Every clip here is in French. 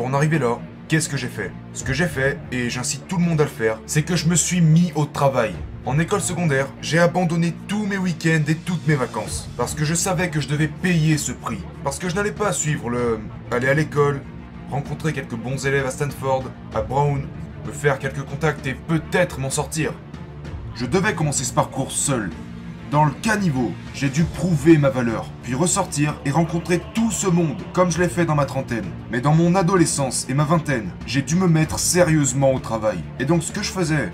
pour en arriver là, qu'est-ce que j'ai fait? Ce que j'ai fait, et j'incite tout le monde à le faire, c'est que je me suis mis au travail. En école secondaire, j'ai abandonné tous mes week-ends et toutes mes vacances. Parce que je savais que je devais payer ce prix. Parce que je n'allais pas suivre le... aller à l'école, rencontrer quelques bons élèves à Stanford, à Brown, me faire quelques contacts et peut-être m'en sortir. Je devais commencer ce parcours seul. Dans le caniveau, j'ai dû prouver ma valeur, puis ressortir et rencontrer tout ce monde, comme je l'ai fait dans ma trentaine. Mais dans mon adolescence et ma vingtaine, j'ai dû me mettre sérieusement au travail. Et donc ce que je faisais,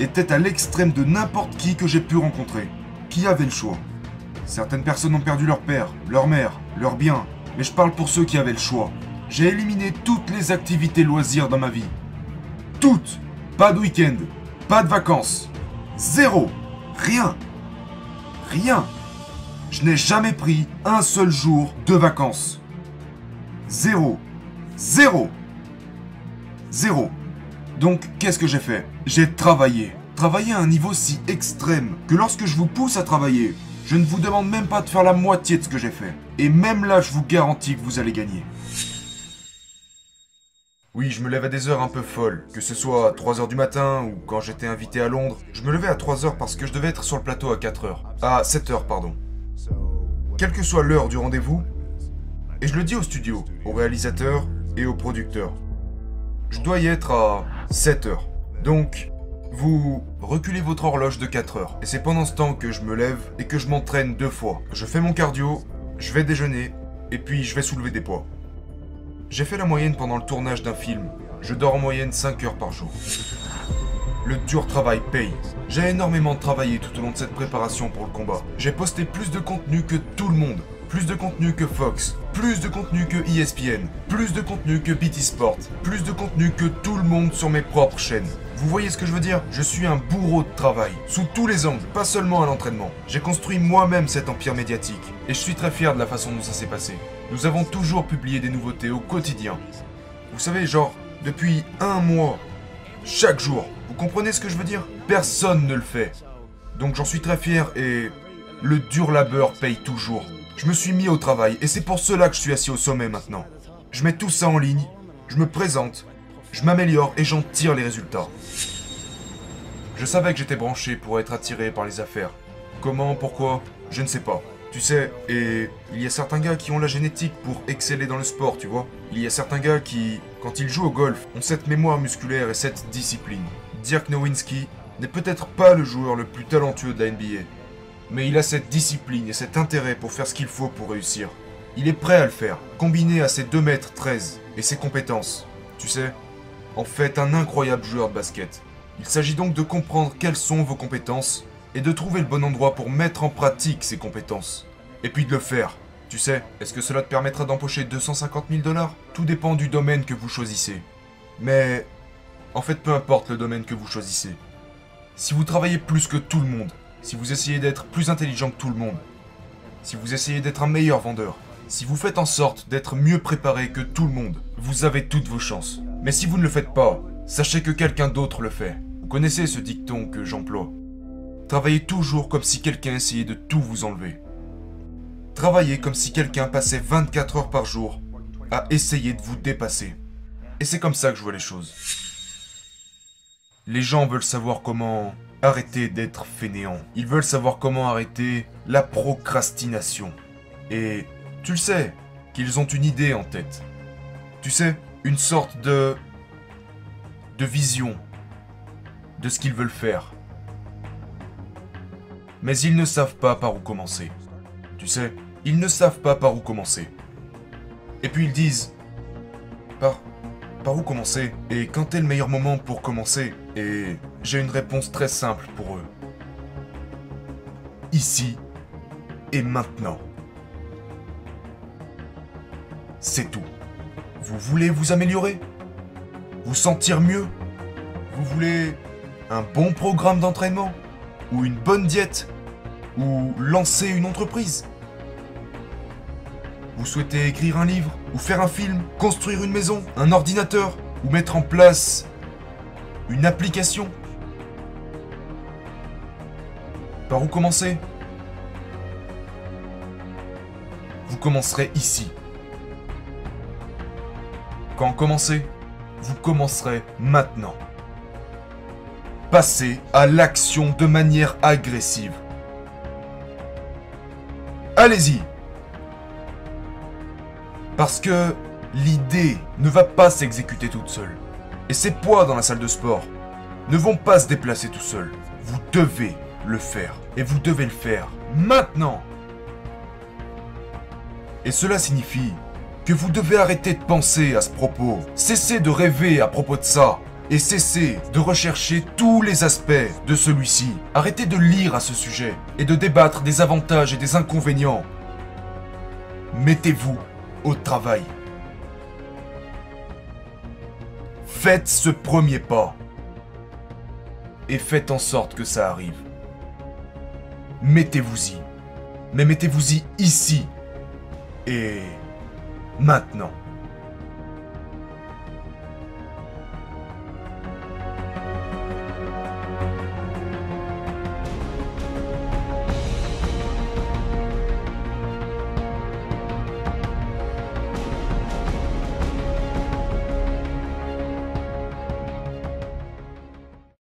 était à l'extrême de n'importe qui que j'ai pu rencontrer. Qui avait le choix Certaines personnes ont perdu leur père, leur mère, leurs biens, mais je parle pour ceux qui avaient le choix. J'ai éliminé toutes les activités loisirs dans ma vie. Toutes Pas de week-end, pas de vacances, zéro Rien Rien Je n'ai jamais pris un seul jour de vacances. Zéro Zéro Zéro donc, qu'est-ce que j'ai fait? J'ai travaillé. Travaillé à un niveau si extrême que lorsque je vous pousse à travailler, je ne vous demande même pas de faire la moitié de ce que j'ai fait. Et même là, je vous garantis que vous allez gagner. Oui, je me lève à des heures un peu folles. Que ce soit à 3h du matin ou quand j'étais invité à Londres, je me levais à 3h parce que je devais être sur le plateau à 4h. À 7h, pardon. Quelle que soit l'heure du rendez-vous, et je le dis au studio, au réalisateur et au producteur. Je dois y être à 7 heures. Donc, vous reculez votre horloge de 4 heures. Et c'est pendant ce temps que je me lève et que je m'entraîne deux fois. Je fais mon cardio, je vais déjeuner, et puis je vais soulever des poids. J'ai fait la moyenne pendant le tournage d'un film. Je dors en moyenne 5 heures par jour. Le dur travail paye. J'ai énormément travaillé tout au long de cette préparation pour le combat. J'ai posté plus de contenu que tout le monde. Plus de contenu que Fox, plus de contenu que ESPN, plus de contenu que BT Sport, plus de contenu que tout le monde sur mes propres chaînes. Vous voyez ce que je veux dire? Je suis un bourreau de travail, sous tous les angles, pas seulement à l'entraînement. J'ai construit moi-même cet empire médiatique, et je suis très fier de la façon dont ça s'est passé. Nous avons toujours publié des nouveautés au quotidien. Vous savez, genre, depuis un mois, chaque jour. Vous comprenez ce que je veux dire? Personne ne le fait. Donc j'en suis très fier et le dur labeur paye toujours. Je me suis mis au travail et c'est pour cela que je suis assis au sommet maintenant. Je mets tout ça en ligne, je me présente, je m'améliore et j'en tire les résultats. Je savais que j'étais branché pour être attiré par les affaires. Comment, pourquoi, je ne sais pas. Tu sais, et il y a certains gars qui ont la génétique pour exceller dans le sport, tu vois. Il y a certains gars qui, quand ils jouent au golf, ont cette mémoire musculaire et cette discipline. Dirk Nowinski n'est peut-être pas le joueur le plus talentueux de la NBA, mais il a cette discipline et cet intérêt pour faire ce qu'il faut pour réussir. Il est prêt à le faire, combiné à ses 2 mètres 13 et ses compétences. Tu sais, en fait un incroyable joueur de basket. Il s'agit donc de comprendre quelles sont vos compétences et de trouver le bon endroit pour mettre en pratique ces compétences. Et puis de le faire. Tu sais, est-ce que cela te permettra d'empocher 250 000 dollars? Tout dépend du domaine que vous choisissez. Mais, en fait, peu importe le domaine que vous choisissez. Si vous travaillez plus que tout le monde, si vous essayez d'être plus intelligent que tout le monde, si vous essayez d'être un meilleur vendeur, si vous faites en sorte d'être mieux préparé que tout le monde, vous avez toutes vos chances. Mais si vous ne le faites pas, sachez que quelqu'un d'autre le fait. Vous connaissez ce dicton que j'emploie. Travaillez toujours comme si quelqu'un essayait de tout vous enlever. Travaillez comme si quelqu'un passait 24 heures par jour à essayer de vous dépasser. Et c'est comme ça que je vois les choses. Les gens veulent savoir comment arrêter d'être fainéants. Ils veulent savoir comment arrêter la procrastination. Et tu le sais, qu'ils ont une idée en tête. Tu sais, une sorte de... de vision de ce qu'ils veulent faire. Mais ils ne savent pas par où commencer. Tu sais, ils ne savent pas par où commencer. Et puis ils disent... Par... par où commencer Et quand est le meilleur moment pour commencer Et j'ai une réponse très simple pour eux. Ici et maintenant. C'est tout. Vous voulez vous améliorer? Vous sentir mieux? Vous voulez un bon programme d'entraînement? Ou une bonne diète? Ou lancer une entreprise? Vous souhaitez écrire un livre? Ou faire un film? Construire une maison? Un ordinateur? Ou mettre en place une application? Par où commencer? Vous commencerez ici. Quand commencez, vous commencerez maintenant. Passez à l'action de manière agressive. Allez-y Parce que l'idée ne va pas s'exécuter toute seule. Et ces poids dans la salle de sport ne vont pas se déplacer tout seuls. Vous devez le faire. Et vous devez le faire maintenant. Et cela signifie que vous devez arrêter de penser à ce propos, cesser de rêver à propos de ça, et cesser de rechercher tous les aspects de celui-ci. Arrêtez de lire à ce sujet et de débattre des avantages et des inconvénients. Mettez-vous au travail. Faites ce premier pas. Et faites en sorte que ça arrive. Mettez-vous-y. Mais mettez-vous-y ici. Et maintenant.